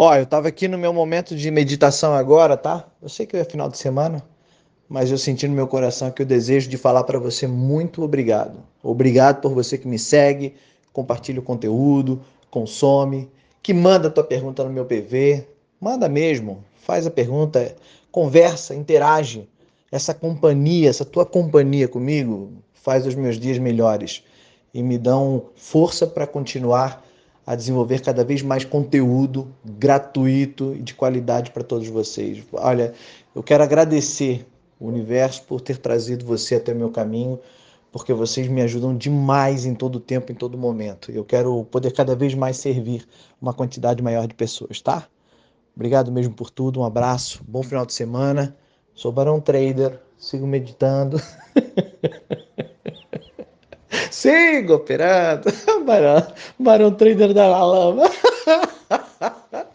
Ó, eu tava aqui no meu momento de meditação agora, tá? Eu sei que é final de semana, mas eu senti no meu coração que o desejo de falar para você muito obrigado. Obrigado por você que me segue, compartilha o conteúdo, consome, que manda tua pergunta no meu PV. Manda mesmo, faz a pergunta, conversa, interage. Essa companhia, essa tua companhia comigo faz os meus dias melhores e me dão força para continuar a desenvolver cada vez mais conteúdo gratuito e de qualidade para todos vocês. Olha, eu quero agradecer o universo por ter trazido você até meu caminho, porque vocês me ajudam demais em todo tempo, em todo momento. Eu quero poder cada vez mais servir uma quantidade maior de pessoas, tá? Obrigado mesmo por tudo, um abraço, bom final de semana. Sou Barão Trader, sigo meditando. Siga operando. Barão, Barão Trader da Lama.